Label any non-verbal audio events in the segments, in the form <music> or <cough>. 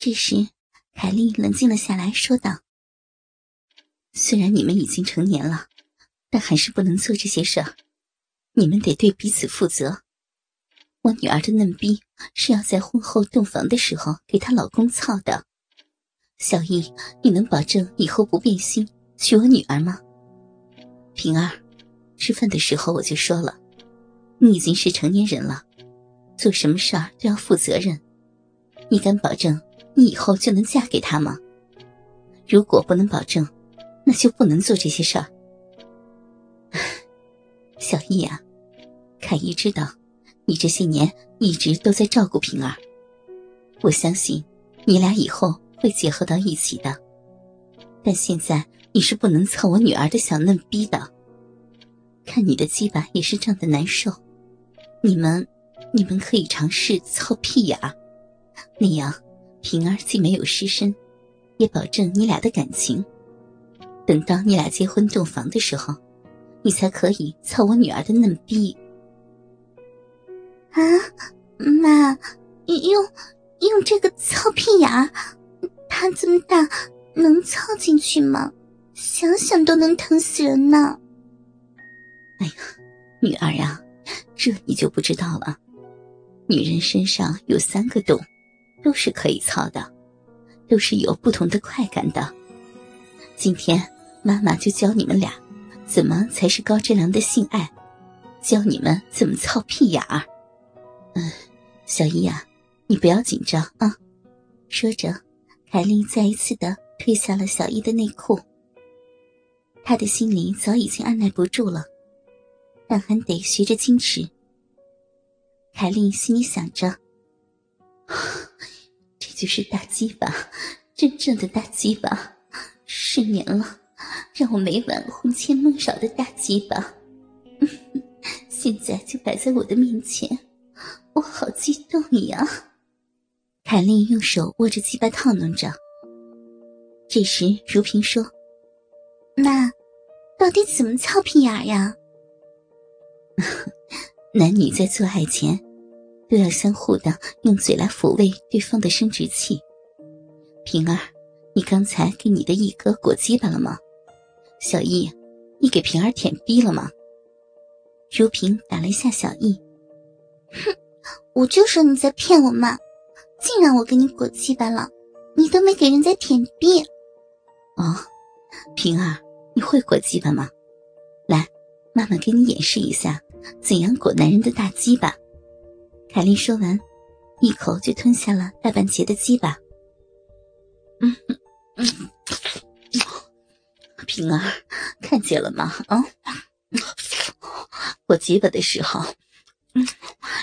这时，凯莉冷静了下来，说道：“虽然你们已经成年了，但还是不能做这些事儿。你们得对彼此负责。我女儿的嫩逼是要在婚后洞房的时候给她老公操的。小易，你能保证以后不变心娶我女儿吗？平儿，吃饭的时候我就说了，你已经是成年人了，做什么事儿都要负责任。你敢保证？”你以后就能嫁给他吗？如果不能保证，那就不能做这些事儿。<sighs> 小易啊，凯姨知道你这些年一直都在照顾平儿，我相信你俩以后会结合到一起的。但现在你是不能操我女儿的小嫩逼的，看你的鸡巴也是胀得难受。你们，你们可以尝试操屁眼儿，那样。平儿既没有失身，也保证你俩的感情。等到你俩结婚洞房的时候，你才可以操我女儿的嫩逼。啊，妈，用用这个操屁眼儿，它这么大，能操进去吗？想想都能疼死人呢。哎呀，女儿呀，这你就不知道了。女人身上有三个洞。都是可以操的，都是有不同的快感的。今天妈妈就教你们俩，怎么才是高质量的性爱，教你们怎么操屁眼儿。嗯，小姨呀，你不要紧张啊。说着，凯莉再一次的褪下了小姨的内裤。她的心里早已经按耐不住了，但还得学着矜持。凯莉心里想着。<laughs> 就是大鸡巴，真正的大鸡巴，十年了，让我每晚魂牵梦绕的大鸡巴，<laughs> 现在就摆在我的面前，我好激动呀！凯莉用手握着鸡巴套弄着。这时，如萍说：“那，到底怎么操屁眼呀？” <laughs> 男女在做爱前。都要相互的用嘴来抚慰对方的生殖器。平儿，你刚才给你的一哥裹鸡巴了吗？小易，你给平儿舔逼了吗？如萍打了一下小易，哼，我就说你在骗我嘛！竟然我给你裹鸡巴了，你都没给人家舔逼。哦，平儿，你会裹鸡巴吗？来，妈妈给你演示一下怎样裹男人的大鸡巴。凯莉说完，一口就吞下了大半截的鸡巴。嗯嗯，平儿，看见了吗？啊，我鸡巴的时候，嗯，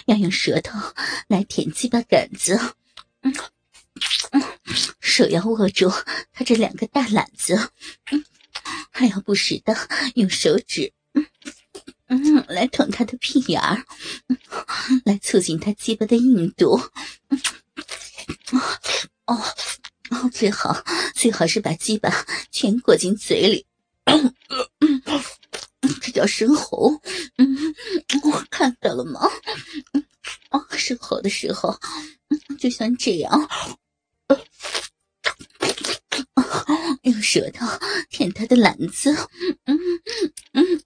要用舌头来舔鸡巴杆子，嗯嗯，手要握住他这两个大懒子，嗯，还要不时的用手指。嗯，来捅他的屁眼儿，来促进他鸡巴的硬度。哦哦，最好最好是把鸡巴全裹进嘴里，这叫生喉。嗯，我看到了吗？哦，生喉的时候，就像这样，用舌头舔他的篮子。嗯嗯。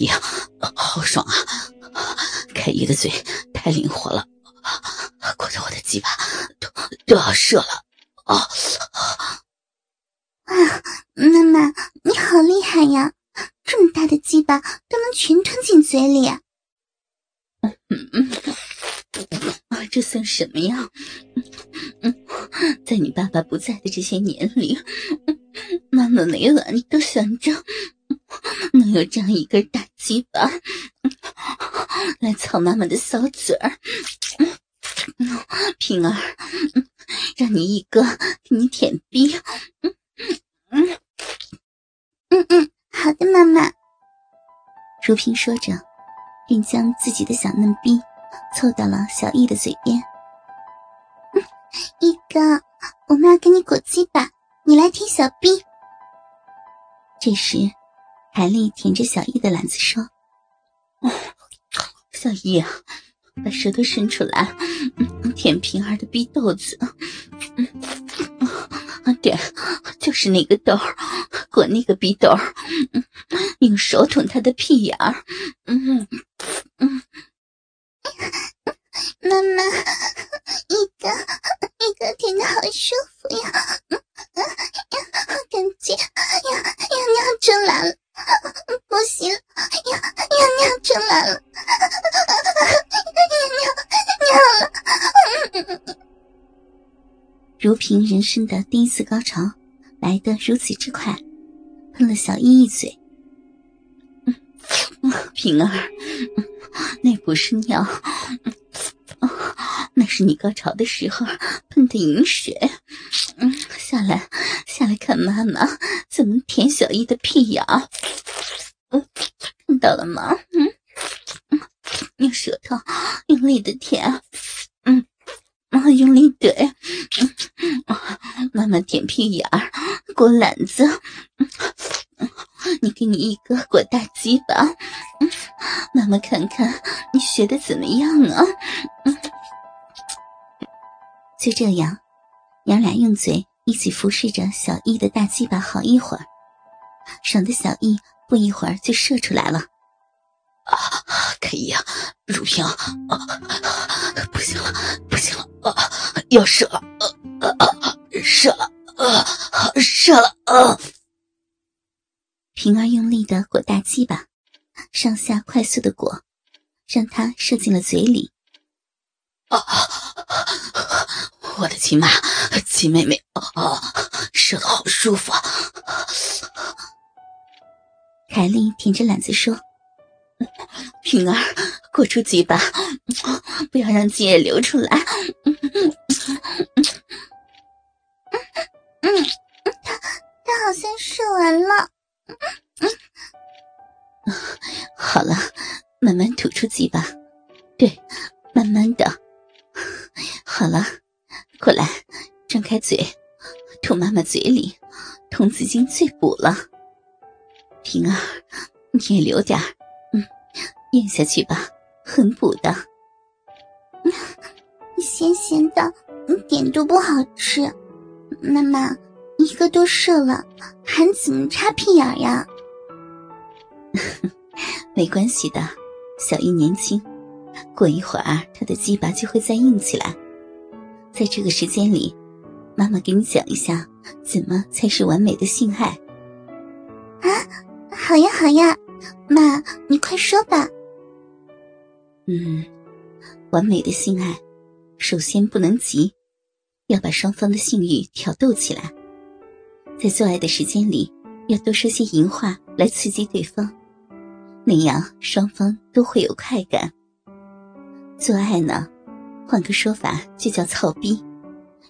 凯伊啊，好爽啊！凯姨的嘴太灵活了，裹着我的鸡巴都都要射了啊！啊，妈妈，你好厉害呀！这么大的鸡巴都能全吞进嘴里。嗯 <laughs> 嗯啊，这算什么呀？嗯，<laughs> 在你爸爸不在的这些年里，<laughs> 妈妈每晚都想着。能有这样一根大鸡巴，来操妈妈的骚嘴儿。平儿，让你一哥给你舔逼。嗯嗯嗯嗯，好的，妈妈。如萍说着，便将自己的小嫩逼凑到了小易的嘴边。一哥，我们要给你裹鸡巴，你来舔小逼。这时，海丽舔着小易的篮子说：“小易，把舌头伸出来，舔平儿的逼豆子。对，就是那个豆儿，裹那个逼豆儿，用手捅他的屁眼儿。嗯嗯，妈妈，如萍人生的第一次高潮来得如此之快，喷了小依一嘴。平儿，那不是尿，那是你高潮的时候喷的饮水。嗯，下来，下来看妈妈怎么舔小依的屁眼。嗯，看到了吗？嗯，用舌头用力的舔。嗯。妈用力怼，妈妈舔屁眼儿，裹篮子，你给你一个裹大鸡巴，妈妈看看你学的怎么样啊？就这样，娘俩用嘴一起服侍着小易的大鸡巴好一会儿，省得小易不一会儿就射出来了。啊，可以呀，如萍，啊，不行了，行了，啊，要射了，呃，呃，射了，呃，射了，呃。平儿用力的裹大鸡巴，上下快速的裹，让它射进了嘴里。啊，我的亲妈，亲妹妹，啊，射的好舒服啊！凯莉舔着懒子说。平儿，裹出鸡巴，不要让精液流出来。嗯嗯嗯，他他好像射完了。嗯嗯好了，慢慢吐出鸡巴。对，慢慢的。好了，过来，张开嘴，吐妈妈嘴里，童子精最补了。平儿，你也留点儿。咽下去吧，很补的。咸咸的，一点都不好吃。妈妈，一个都射了，还怎么插屁眼呀？<laughs> 没关系的，小易年轻，过一会儿他的鸡巴就会再硬起来。在这个时间里，妈妈给你讲一下，怎么才是完美的性爱。啊，好呀好呀，妈，你快说吧。嗯，完美的性爱，首先不能急，要把双方的性欲挑逗起来。在做爱的时间里，要多说些淫话来刺激对方，那样双方都会有快感。做爱呢，换个说法就叫操逼，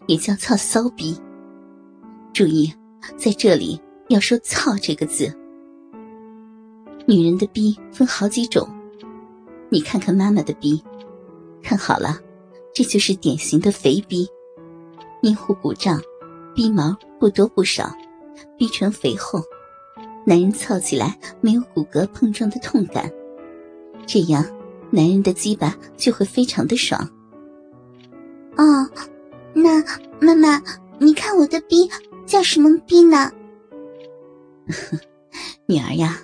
也叫操骚逼。注意，在这里要说“操”这个字。女人的逼分好几种。你看看妈妈的逼，看好了，这就是典型的肥逼，阴户鼓胀，逼毛不多不少，逼唇肥厚，男人操起来没有骨骼碰撞的痛感，这样男人的鸡巴就会非常的爽。哦，那妈妈，你看我的逼叫什么逼呢？<laughs> 女儿呀，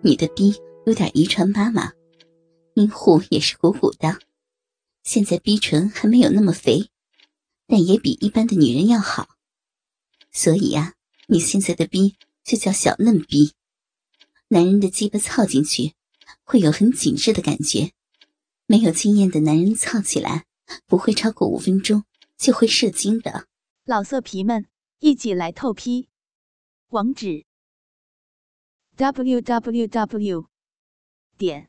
你的逼有点遗传妈妈。阴户也是鼓鼓的，现在逼唇还没有那么肥，但也比一般的女人要好，所以呀，你现在的逼就叫小嫩逼。男人的鸡巴操进去，会有很紧致的感觉，没有经验的男人操起来不会超过五分钟就会射精的。老色皮们，一起来透批，网址：w w w. 点。